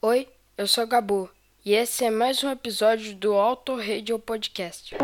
Oi, eu sou Gabu e esse é mais um episódio do Auto Radio Podcast.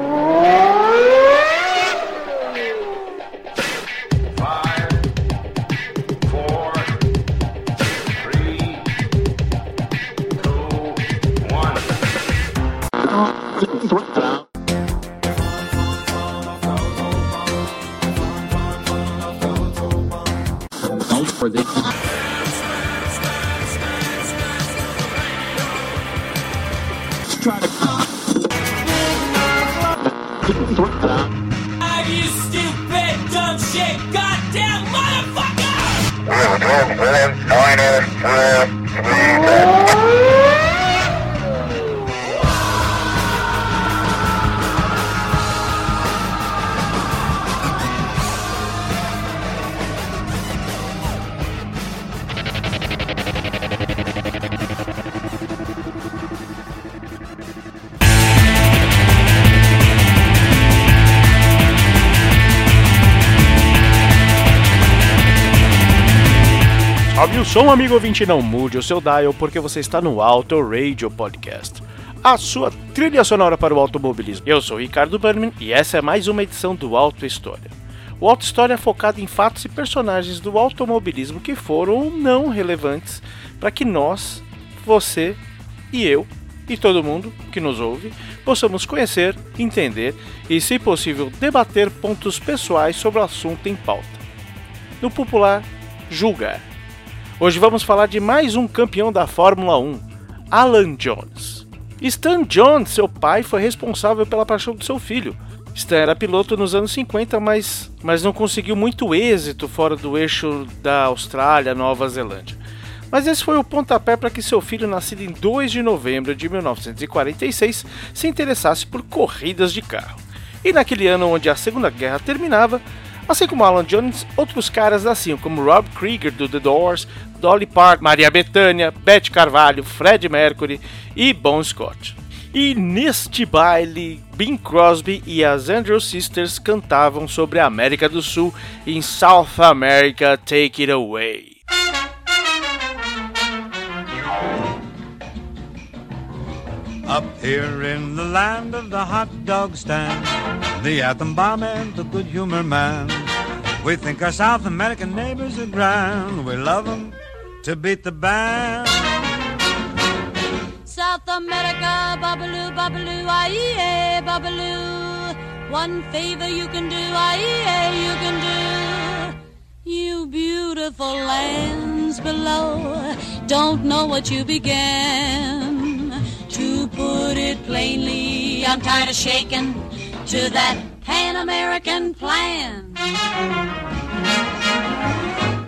Sobe o som, amigo ouvinte, não mude o seu dial, porque você está no Auto Radio Podcast, a sua trilha sonora para o automobilismo. Eu sou Ricardo Berman e essa é mais uma edição do Auto História. O Auto História é focado em fatos e personagens do automobilismo que foram ou não relevantes para que nós, você e eu e todo mundo que nos ouve possamos conhecer, entender e, se possível, debater pontos pessoais sobre o assunto em pauta. No popular, julgar. Hoje vamos falar de mais um campeão da Fórmula 1, Alan Jones. Stan Jones, seu pai, foi responsável pela paixão do seu filho. Stan era piloto nos anos 50, mas, mas não conseguiu muito êxito fora do eixo da Austrália, Nova Zelândia. Mas esse foi o pontapé para que seu filho, nascido em 2 de novembro de 1946, se interessasse por corridas de carro. E naquele ano onde a Segunda Guerra terminava, Assim como Alan Jones, outros caras nasciam como Rob Krieger do The Doors, Dolly Parton, Maria Bethânia, Beth Carvalho, Fred Mercury e Bon Scott. E neste baile, Bing Crosby e as Andrew Sisters cantavam sobre a América do Sul em South America Take It Away. Up here in the land of the hot dog stand, the atom bomb and the good humor man. We think our South American neighbors are grand. We love 'em to beat the band. South America, babaloo, babaloo, aye, babaloo. One favor you can do, aye, you can do. You beautiful lands below don't know what you began. To put it plainly, I'm tired of shaking to that Pan American plan.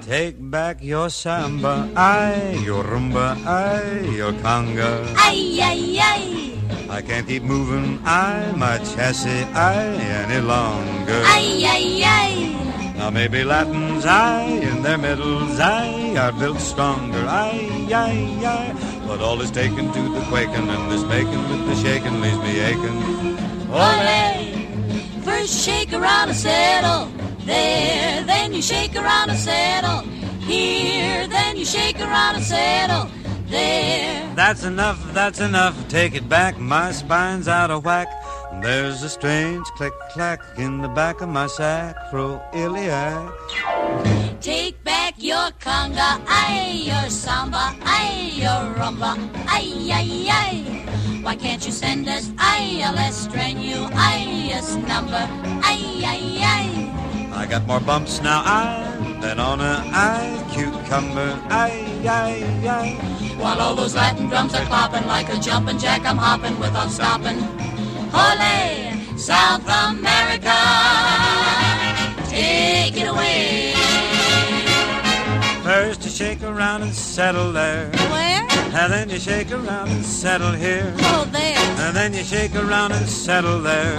Take back your samba, aye, your rumba, aye, your conga. Ay, ay, ay, I can't keep moving, aye, my chassis, aye, any longer. ay, ay, ay. Now maybe Latins, aye, in their middles, aye, are built stronger, aye, aye, aye. But all is taken to the quaking, and this bacon with the shaking leaves me aching. Ole! First shake around a settle. There, then you shake around a settle. Here, then you shake around a settle. There. That's enough, that's enough, take it back, my spine's out of whack. There's a strange click-clack in the back of my sacroiliac. Take back your conga, ay, your samba, ay, your rumba, ay, ay, ay. Why can't you send us, ay, a less strenuous number, ay, ay, ay. I got more bumps now, I, than on a I cucumber, I, I, I. While all those Latin drums are clopping like a jumping jack, I'm hopping without stopping. Ole, South America, take it away. First you shake around and settle there. Where? And then you shake around and settle here. Oh, there. And then you shake around and settle there.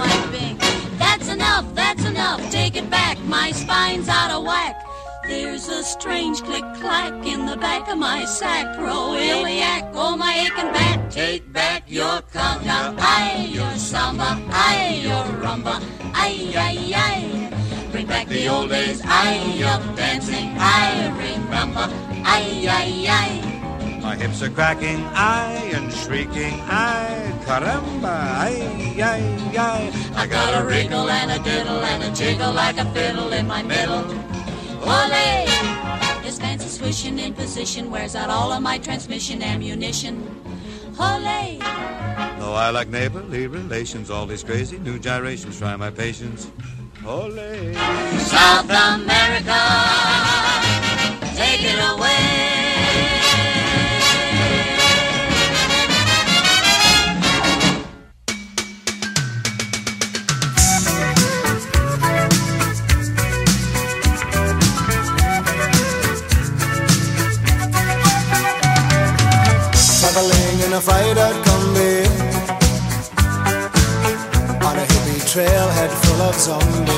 That's enough, that's enough. Take it back, my spine's out of whack. There's a strange click clack in the back of my sacroiliac. Oh, my aching back. Take back your conga, aye, your samba, aye, your rumba, aye, aye, aye. Bring back the old days, aye, of dancing, I remember, aye, aye, aye. My hips are cracking, I and shrieking, I caramba, ay, ay, ay. I got a wriggle and a diddle and a jiggle like a fiddle in my middle. Ole! His fancy swishing in position wears out all of my transmission ammunition. Ole! Though I like neighborly relations, all these crazy new gyrations try my patience. Ole. South America, take it away. Traveling in a fighter combi On a hippie trailhead full of zombies I met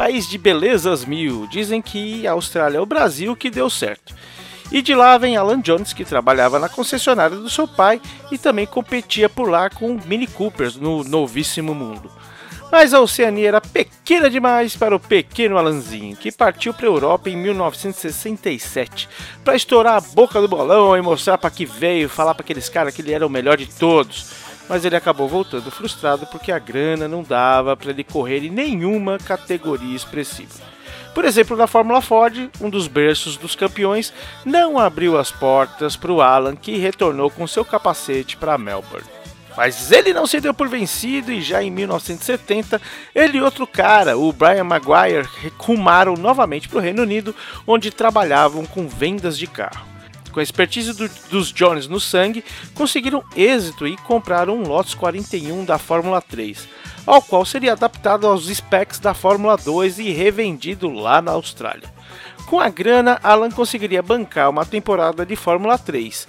País de belezas mil. Dizem que a Austrália é o Brasil que deu certo. E de lá vem Alan Jones, que trabalhava na concessionária do seu pai e também competia por lá com Mini Coopers no novíssimo mundo. Mas a Oceania era pequena demais para o pequeno Alanzinho, que partiu para a Europa em 1967 para estourar a boca do bolão e mostrar para que veio, falar para aqueles caras que ele era o melhor de todos. Mas ele acabou voltando frustrado porque a grana não dava para ele correr em nenhuma categoria expressiva. Por exemplo, na Fórmula Ford, um dos berços dos campeões não abriu as portas para o Alan, que retornou com seu capacete para Melbourne. Mas ele não se deu por vencido e já em 1970, ele e outro cara, o Brian Maguire, rumaram novamente para o Reino Unido, onde trabalhavam com vendas de carro. Com a expertise do- dos Jones no sangue, conseguiram êxito e compraram um Lotus 41 da Fórmula 3, ao qual seria adaptado aos specs da Fórmula 2 e revendido lá na Austrália. Com a grana, Alan conseguiria bancar uma temporada de Fórmula 3.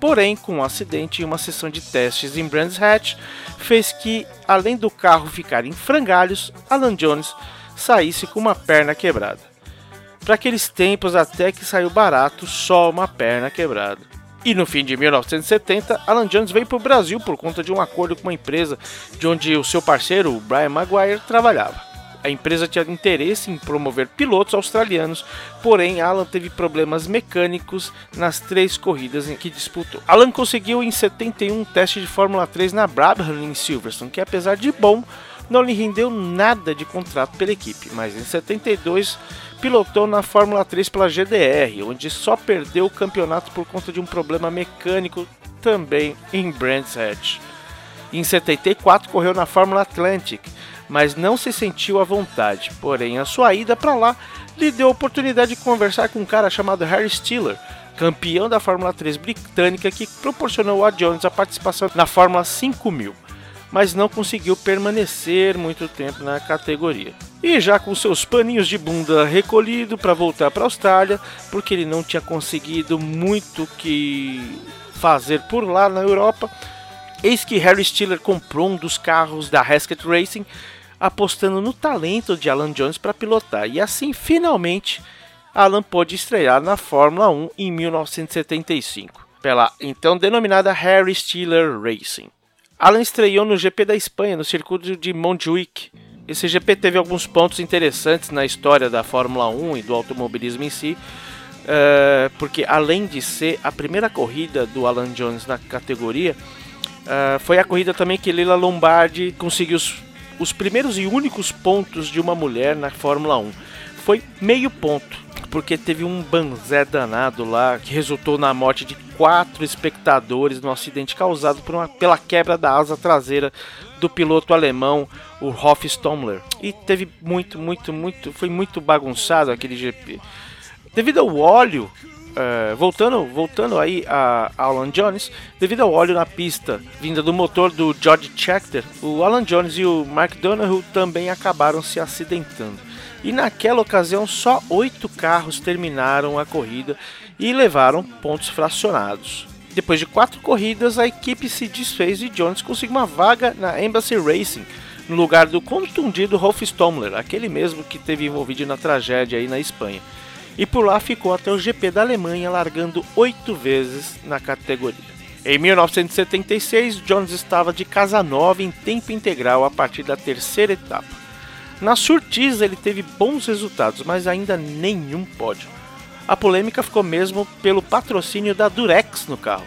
Porém, com um acidente em uma sessão de testes em Brands Hatch, fez que, além do carro ficar em frangalhos, Alan Jones saísse com uma perna quebrada. Para aqueles tempos, até que saiu barato só uma perna quebrada. E no fim de 1970, Alan Jones veio para o Brasil por conta de um acordo com uma empresa de onde o seu parceiro, o Brian Maguire, trabalhava. A empresa tinha interesse em promover pilotos australianos, porém Alan teve problemas mecânicos nas três corridas em que disputou. Alan conseguiu em 71 um teste de Fórmula 3 na Brabham em Silverstone, que apesar de bom, não lhe rendeu nada de contrato pela equipe, mas em 72 pilotou na Fórmula 3 pela GDR, onde só perdeu o campeonato por conta de um problema mecânico também em Brands Hatch. Em 74 correu na Fórmula Atlantic, mas não se sentiu à vontade. Porém, a sua ida para lá lhe deu a oportunidade de conversar com um cara chamado Harry Stiller, campeão da Fórmula 3 britânica, que proporcionou a Jones a participação na Fórmula 5000, mas não conseguiu permanecer muito tempo na categoria. E já com seus paninhos de bunda recolhido para voltar para a Austrália, porque ele não tinha conseguido muito que fazer por lá na Europa, Eis que Harry Stiller comprou um dos carros da Heskett Racing, apostando no talento de Alan Jones para pilotar, e assim finalmente Alan pôde estrear na Fórmula 1 em 1975, pela então denominada Harry Stiller Racing. Alan estreou no GP da Espanha, no circuito de Montjuic. Esse GP teve alguns pontos interessantes na história da Fórmula 1 e do automobilismo em si, eh, porque além de ser a primeira corrida do Alan Jones na categoria, Uh, foi a corrida também que Leila Lombardi conseguiu os, os primeiros e únicos pontos de uma mulher na Fórmula 1. Foi meio ponto, porque teve um banzé danado lá que resultou na morte de quatro espectadores no acidente causado por uma, pela quebra da asa traseira do piloto alemão, o Hoff Stommler. E teve muito, muito, muito, foi muito bagunçado aquele GP. Devido ao óleo Uh, voltando, voltando aí a, a Alan Jones, devido ao óleo na pista vinda do motor do George Scheckter, o Alan Jones e o Mark Donoghue também acabaram se acidentando. E naquela ocasião só oito carros terminaram a corrida e levaram pontos fracionados. Depois de quatro corridas, a equipe se desfez e Jones conseguiu uma vaga na Embassy Racing, no lugar do contundido Rolf Stommler, aquele mesmo que teve envolvido na tragédia aí na Espanha. E por lá ficou até o GP da Alemanha, largando oito vezes na categoria. Em 1976, Jones estava de casa nova em tempo integral a partir da terceira etapa. Na Surtees ele teve bons resultados, mas ainda nenhum pódio. A polêmica ficou mesmo pelo patrocínio da Durex no carro.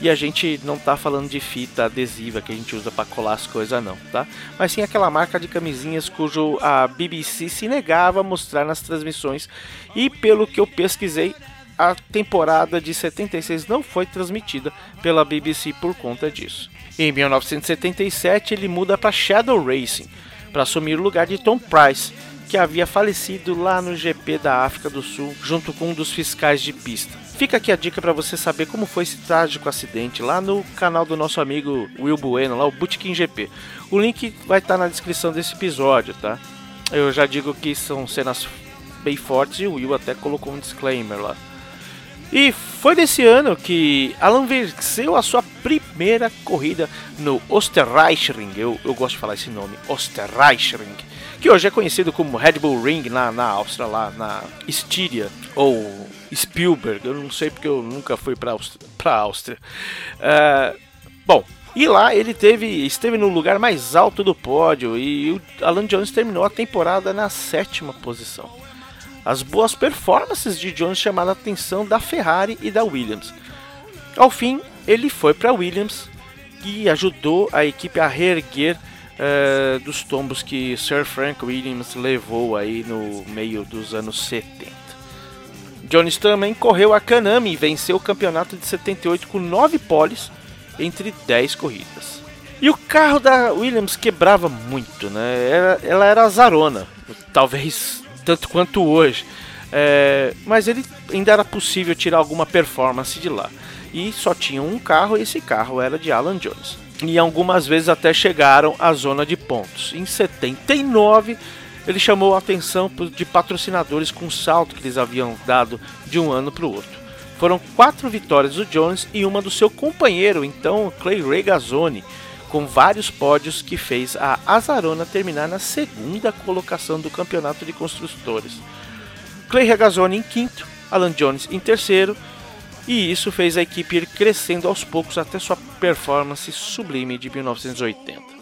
E a gente não tá falando de fita adesiva que a gente usa para colar as coisas não, tá? Mas sim aquela marca de camisinhas cujo a BBC se negava a mostrar nas transmissões e pelo que eu pesquisei, a temporada de 76 não foi transmitida pela BBC por conta disso. Em 1977 ele muda para Shadow Racing para assumir o lugar de Tom Price, que havia falecido lá no GP da África do Sul, junto com um dos fiscais de pista. Fica aqui a dica para você saber como foi esse trágico acidente lá no canal do nosso amigo Will Bueno, lá o Bootkin GP. O link vai estar tá na descrição desse episódio, tá? Eu já digo que são cenas bem fortes e o Will até colocou um disclaimer lá. E foi desse ano que Alan venceu a sua primeira corrida no Osterreichring. Eu, eu gosto de falar esse nome, Osterreichring. Que hoje é conhecido como Red Bull Ring na, na Áustria, lá na Styria. Ou Spielberg, eu não sei porque eu nunca fui para a Áustria. Uh, bom, e lá ele teve, esteve no lugar mais alto do pódio e o Alan Jones terminou a temporada na sétima posição. As boas performances de Jones chamaram a atenção da Ferrari e da Williams. Ao fim, ele foi para a Williams e ajudou a equipe a reerguer uh, dos tombos que Sir Frank Williams levou aí no meio dos anos 70. Jones também correu a Canami e venceu o campeonato de 78 com 9 poles entre 10 corridas. E o carro da Williams quebrava muito, né? Ela era azarona, talvez tanto quanto hoje. É, mas ele ainda era possível tirar alguma performance de lá. E só tinha um carro e esse carro era de Alan Jones. E algumas vezes até chegaram à zona de pontos. Em 79, ele chamou a atenção de patrocinadores com o salto que eles haviam dado de um ano para o outro. Foram quatro vitórias do Jones e uma do seu companheiro, então Clay Regazzoni, com vários pódios que fez a Azarona terminar na segunda colocação do campeonato de construtores. Clay Regazzoni em quinto, Alan Jones em terceiro, e isso fez a equipe ir crescendo aos poucos até sua performance sublime de 1980.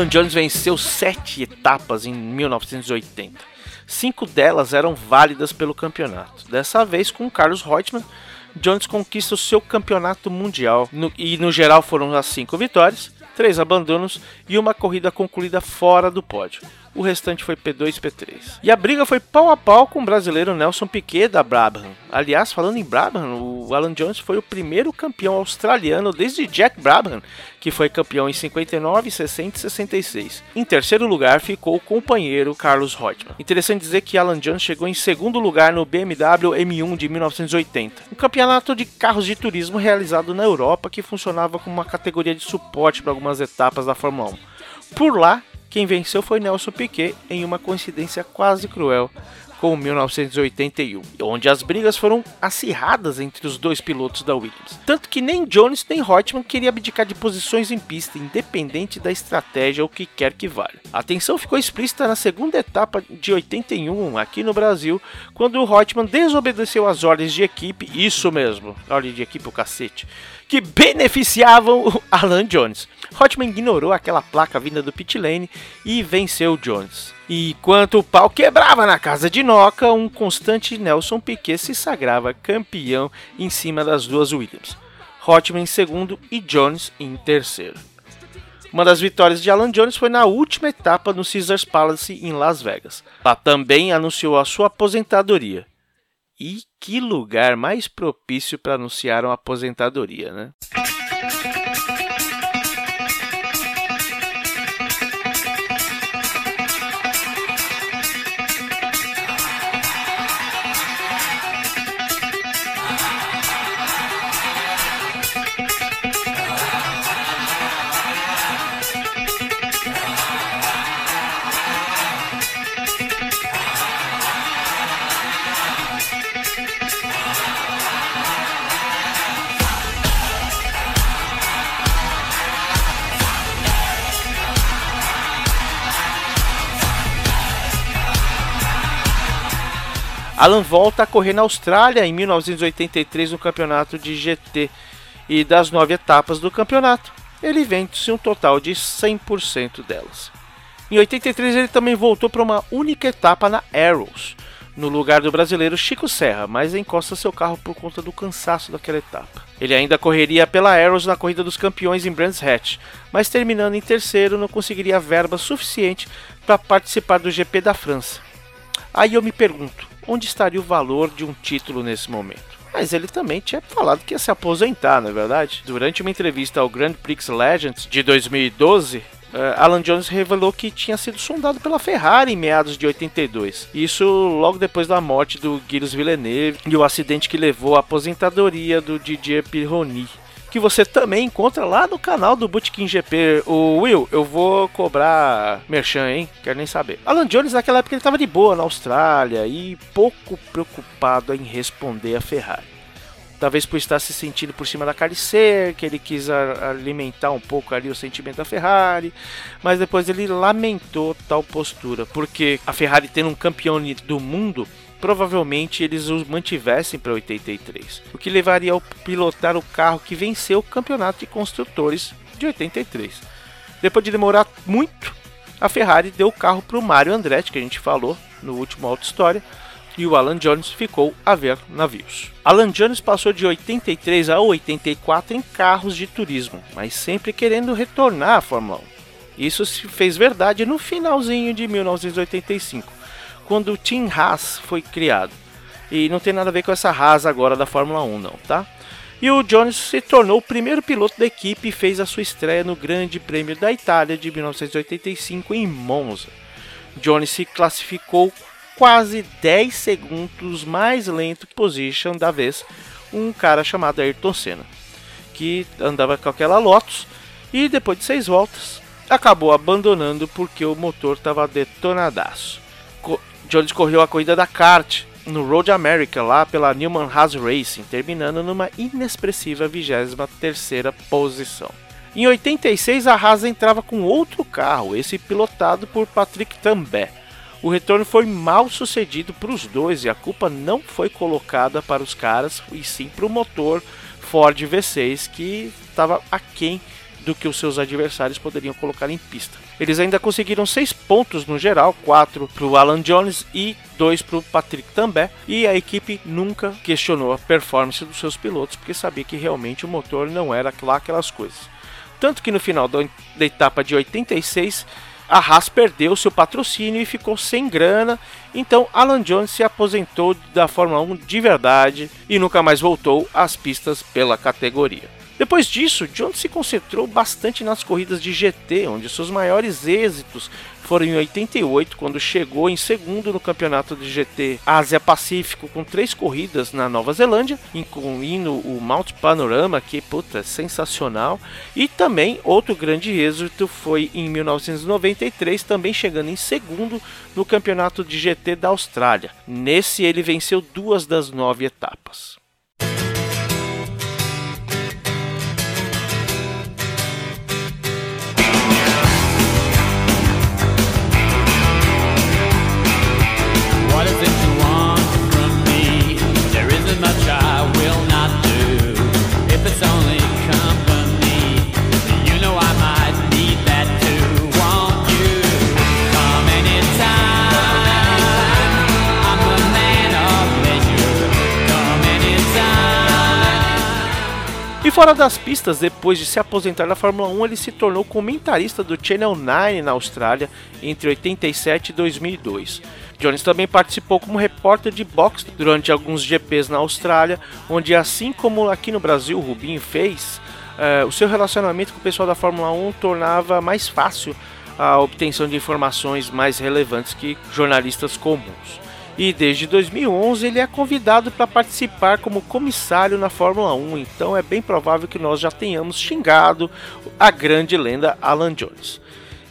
Alan Jones venceu sete etapas em 1980. Cinco delas eram válidas pelo campeonato. Dessa vez, com Carlos Reutemann, Jones conquista o seu campeonato mundial no, e no geral foram as cinco vitórias, três abandonos e uma corrida concluída fora do pódio o restante foi P2 e P3. E a briga foi pau a pau com o brasileiro Nelson Piquet da Brabham. Aliás, falando em Brabham, o Alan Jones foi o primeiro campeão australiano desde Jack Brabham, que foi campeão em 59, 60 e 66. Em terceiro lugar ficou o companheiro Carlos Reutemann. Interessante dizer que Alan Jones chegou em segundo lugar no BMW M1 de 1980, um campeonato de carros de turismo realizado na Europa que funcionava como uma categoria de suporte para algumas etapas da Fórmula 1. Por lá, quem venceu foi Nelson Piquet em uma coincidência quase cruel com 1981, onde as brigas foram acirradas entre os dois pilotos da Williams. Tanto que nem Jones nem Reutemann queria abdicar de posições em pista, independente da estratégia ou que quer que valha. A tensão ficou explícita na segunda etapa de 81 aqui no Brasil, quando o Reutemann desobedeceu às ordens de equipe, isso mesmo, ordem de equipe o cacete, que beneficiavam o Alan Jones. Hotman ignorou aquela placa vinda do pit lane e venceu Jones. E enquanto o pau quebrava na casa de Noca, um constante Nelson Piquet se sagrava campeão em cima das duas Williams. Hotman em segundo e Jones em terceiro. Uma das vitórias de Alan Jones foi na última etapa no Caesars Palace em Las Vegas. Lá também anunciou a sua aposentadoria. E que lugar mais propício para anunciar uma aposentadoria, né? Alan volta a correr na Austrália em 1983 no campeonato de GT e das nove etapas do campeonato, ele vence um total de 100% delas. Em 83 ele também voltou para uma única etapa na Arrows, no lugar do brasileiro Chico Serra, mas encosta seu carro por conta do cansaço daquela etapa. Ele ainda correria pela Arrows na corrida dos campeões em Brands Hatch, mas terminando em terceiro não conseguiria verba suficiente para participar do GP da França. Aí eu me pergunto, onde estaria o valor de um título nesse momento? Mas ele também tinha falado que ia se aposentar, não é verdade? Durante uma entrevista ao Grand Prix Legends de 2012, Uh, Alan Jones revelou que tinha sido sondado pela Ferrari em meados de 82. Isso logo depois da morte do Gilles Villeneuve e o acidente que levou à aposentadoria do Didier Pironi que você também encontra lá no canal do Bootkin GP. O Will, eu vou cobrar merchan, hein? Quero nem saber. Alan Jones, naquela época, ele estava de boa na Austrália e pouco preocupado em responder a Ferrari. Talvez por estar se sentindo por cima da carniceira, que ele quis alimentar um pouco ali o sentimento da Ferrari, mas depois ele lamentou tal postura, porque a Ferrari tendo um campeão do mundo provavelmente eles os mantivessem para 83, o que levaria ao pilotar o carro que venceu o campeonato de construtores de 83. Depois de demorar muito, a Ferrari deu o carro para o Mario Andretti, que a gente falou no último Auto História, e o Alan Jones ficou a ver navios. Alan Jones passou de 83 a 84 em carros de turismo, mas sempre querendo retornar à Fórmula 1. Isso se fez verdade no finalzinho de 1985, quando o Team Haas foi criado. E não tem nada a ver com essa Haas agora da Fórmula 1 não, tá? E o Jones se tornou o primeiro piloto da equipe e fez a sua estreia no Grande Prêmio da Itália de 1985 em Monza. Jones se classificou quase 10 segundos mais lento position da vez, um cara chamado Ayrton Senna, que andava com aquela Lotus e depois de seis voltas acabou abandonando porque o motor estava detonadaço. Jones correu a corrida da kart no Road America lá pela Newman Haas Racing, terminando numa inexpressiva 23ª posição. Em 86 a Haas entrava com outro carro, esse pilotado por Patrick Tambay. O retorno foi mal sucedido para os dois e a culpa não foi colocada para os caras, e sim para o motor Ford V6 que estava aquém do que os seus adversários poderiam colocar em pista. Eles ainda conseguiram seis pontos no geral, quatro para o Alan Jones e dois para o Patrick Tambay, e a equipe nunca questionou a performance dos seus pilotos, porque sabia que realmente o motor não era lá aquelas coisas. Tanto que no final da etapa de 86, a Haas perdeu seu patrocínio e ficou sem grana, então Alan Jones se aposentou da Fórmula 1 de verdade e nunca mais voltou às pistas pela categoria. Depois disso, Jones se concentrou bastante nas corridas de GT, onde seus maiores êxitos foram em 88, quando chegou em segundo no campeonato de GT Ásia Pacífico com três corridas na Nova Zelândia, incluindo o Mount Panorama, que puta, sensacional, e também outro grande êxito foi em 1993, também chegando em segundo no campeonato de GT da Austrália. Nesse ele venceu duas das nove etapas. Fora das pistas, depois de se aposentar da Fórmula 1, ele se tornou comentarista do Channel 9 na Austrália entre 87 e 2002. Jones também participou como repórter de boxe durante alguns GPs na Austrália, onde, assim como aqui no Brasil o Rubinho fez, uh, o seu relacionamento com o pessoal da Fórmula 1 tornava mais fácil a obtenção de informações mais relevantes que jornalistas comuns. E desde 2011 ele é convidado para participar como comissário na Fórmula 1, então é bem provável que nós já tenhamos xingado a grande lenda Alan Jones.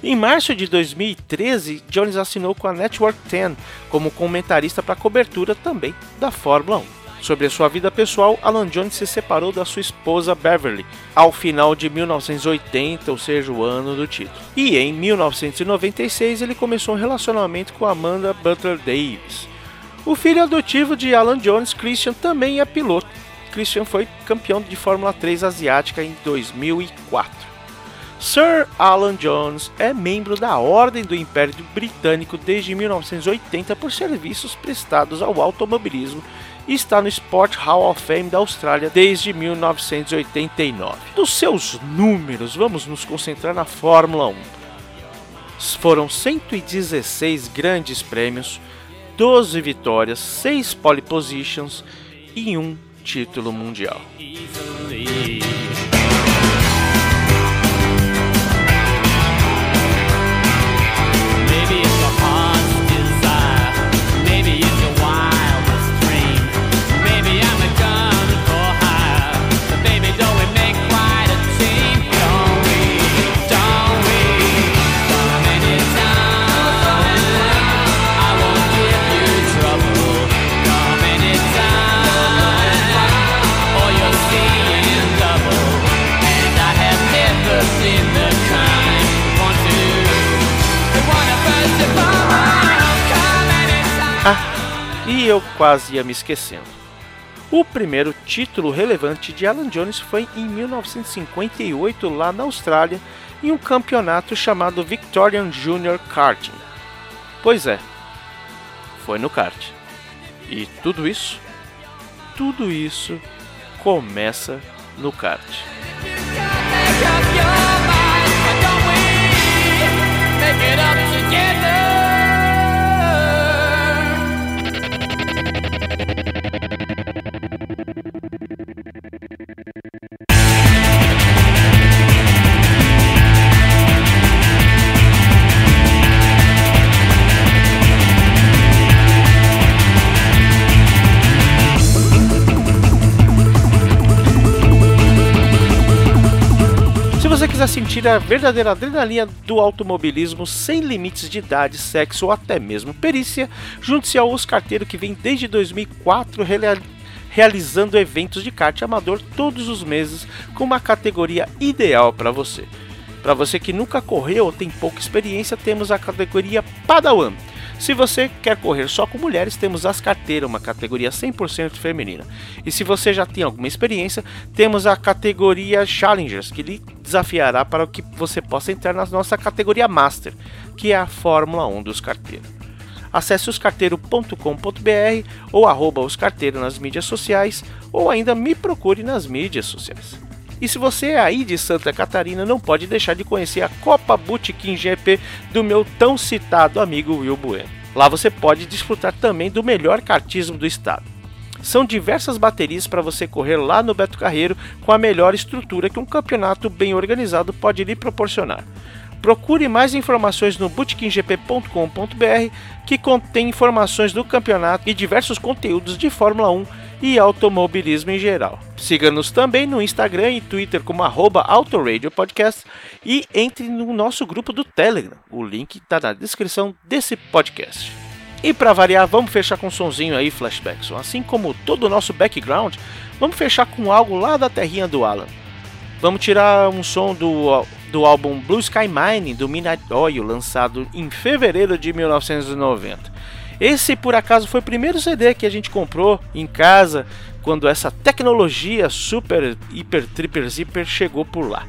Em março de 2013, Jones assinou com a Network 10 como comentarista para cobertura também da Fórmula 1. Sobre a sua vida pessoal, Alan Jones se separou da sua esposa Beverly ao final de 1980, ou seja, o ano do título. E em 1996 ele começou um relacionamento com Amanda Butler Davis. O filho adotivo de Alan Jones, Christian, também é piloto. Christian foi campeão de Fórmula 3 asiática em 2004. Sir Alan Jones é membro da Ordem do Império Britânico desde 1980 por serviços prestados ao automobilismo e está no Sport Hall of Fame da Austrália desde 1989. Dos seus números, vamos nos concentrar na Fórmula 1. Foram 116 grandes prêmios, 12 vitórias, 6 pole positions e um título mundial. Eu quase ia me esquecendo. O primeiro título relevante de Alan Jones foi em 1958 lá na Austrália, em um campeonato chamado Victorian Junior Karting. Pois é, foi no kart. E tudo isso, tudo isso começa no kart. Sentir a verdadeira adrenalina do automobilismo sem limites de idade, sexo ou até mesmo perícia, junte-se ao Oscarteiro que vem desde 2004 realizando eventos de kart amador todos os meses com uma categoria ideal para você. Para você que nunca correu ou tem pouca experiência, temos a categoria Padawan se você quer correr só com mulheres, temos as carteiras, uma categoria 100% feminina. E se você já tem alguma experiência, temos a categoria Challengers, que lhe desafiará para que você possa entrar na nossa categoria Master, que é a Fórmula 1 dos carteiros. Acesse oscarteiro.com.br ou arroba oscarteiro nas mídias sociais ou ainda me procure nas mídias sociais. E se você é aí de Santa Catarina, não pode deixar de conhecer a Copa Bootkin GP do meu tão citado amigo Will Bueno. Lá você pode desfrutar também do melhor kartismo do estado. São diversas baterias para você correr lá no Beto Carreiro com a melhor estrutura que um campeonato bem organizado pode lhe proporcionar. Procure mais informações no bootkinggp.com.br que contém informações do campeonato e diversos conteúdos de Fórmula 1 e automobilismo em geral. Siga-nos também no Instagram e Twitter como arroba Podcast e entre no nosso grupo do Telegram. O link está na descrição desse podcast. E para variar, vamos fechar com um sonzinho aí, flashbacks. Assim como todo o nosso background, vamos fechar com algo lá da terrinha do Alan. Vamos tirar um som do, do álbum Blue Sky Mine do Midnight Oil, lançado em fevereiro de 1990. Esse, por acaso, foi o primeiro CD que a gente comprou em casa quando essa tecnologia super, hiper, triper, zipper chegou por lá.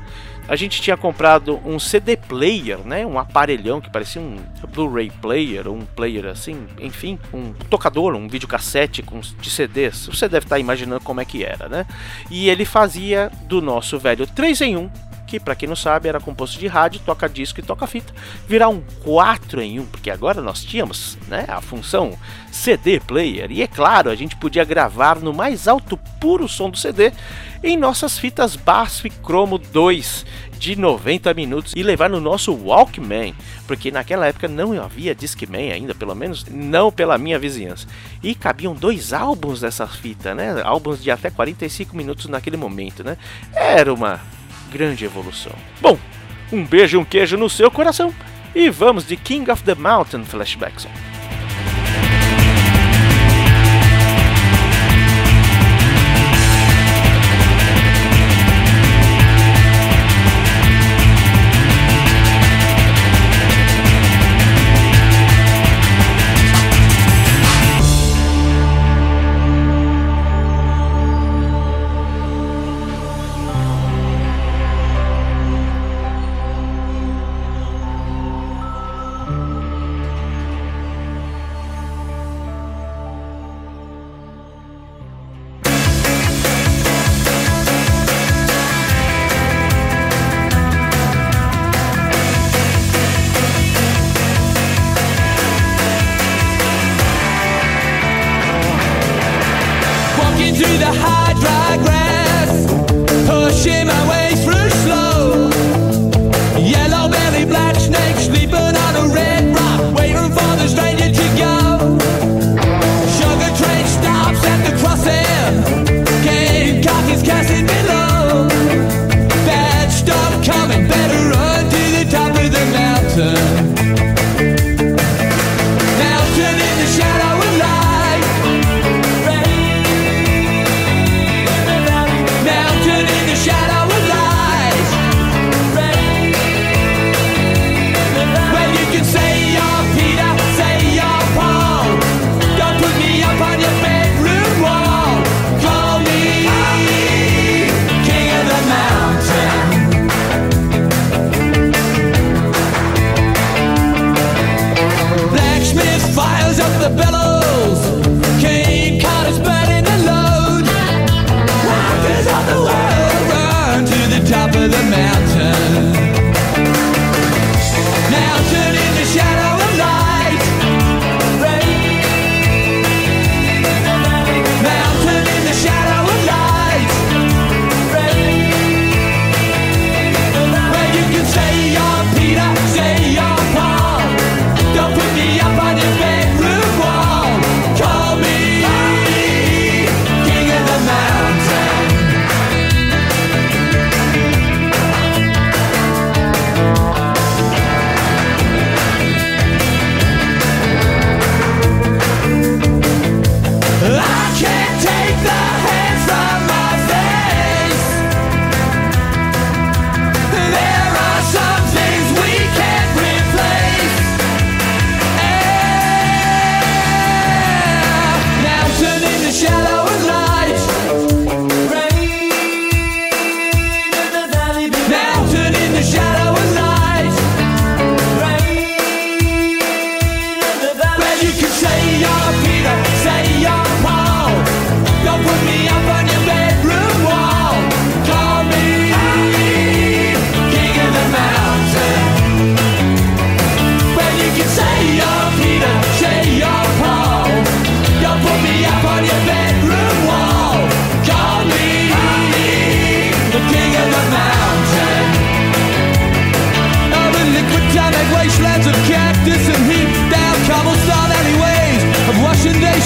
a gente tinha comprado um CD player, né? Um aparelhão que parecia um Blu-ray player, um player assim, enfim, um tocador, um videocassete com de CDs. Você deve estar imaginando como é que era, né? E ele fazia do nosso velho 3 em 1 que para quem não sabe era composto de rádio, toca disco e toca fita, virar um 4 em 1, porque agora nós tínhamos né, a função CD player e é claro, a gente podia gravar no mais alto puro som do CD em nossas fitas BASF Chromo 2 de 90 minutos e levar no nosso Walkman, porque naquela época não havia Discman ainda, pelo menos não pela minha vizinhança. E cabiam dois álbuns dessa fita, né? Álbuns de até 45 minutos naquele momento, né? Era uma grande evolução. Bom, um beijo e um queijo no seu coração e vamos de King of the Mountain Flashbacks. Walking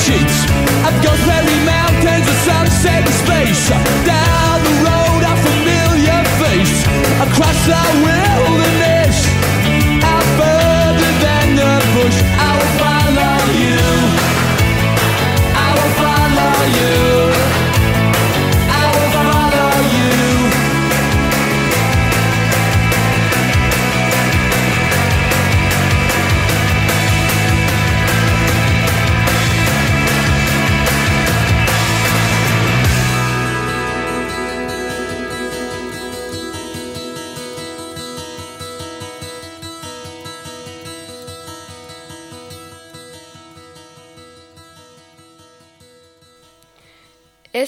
sheets Up goes Berry Mountains, a sunset in space Down the road, a familiar face Across the wind.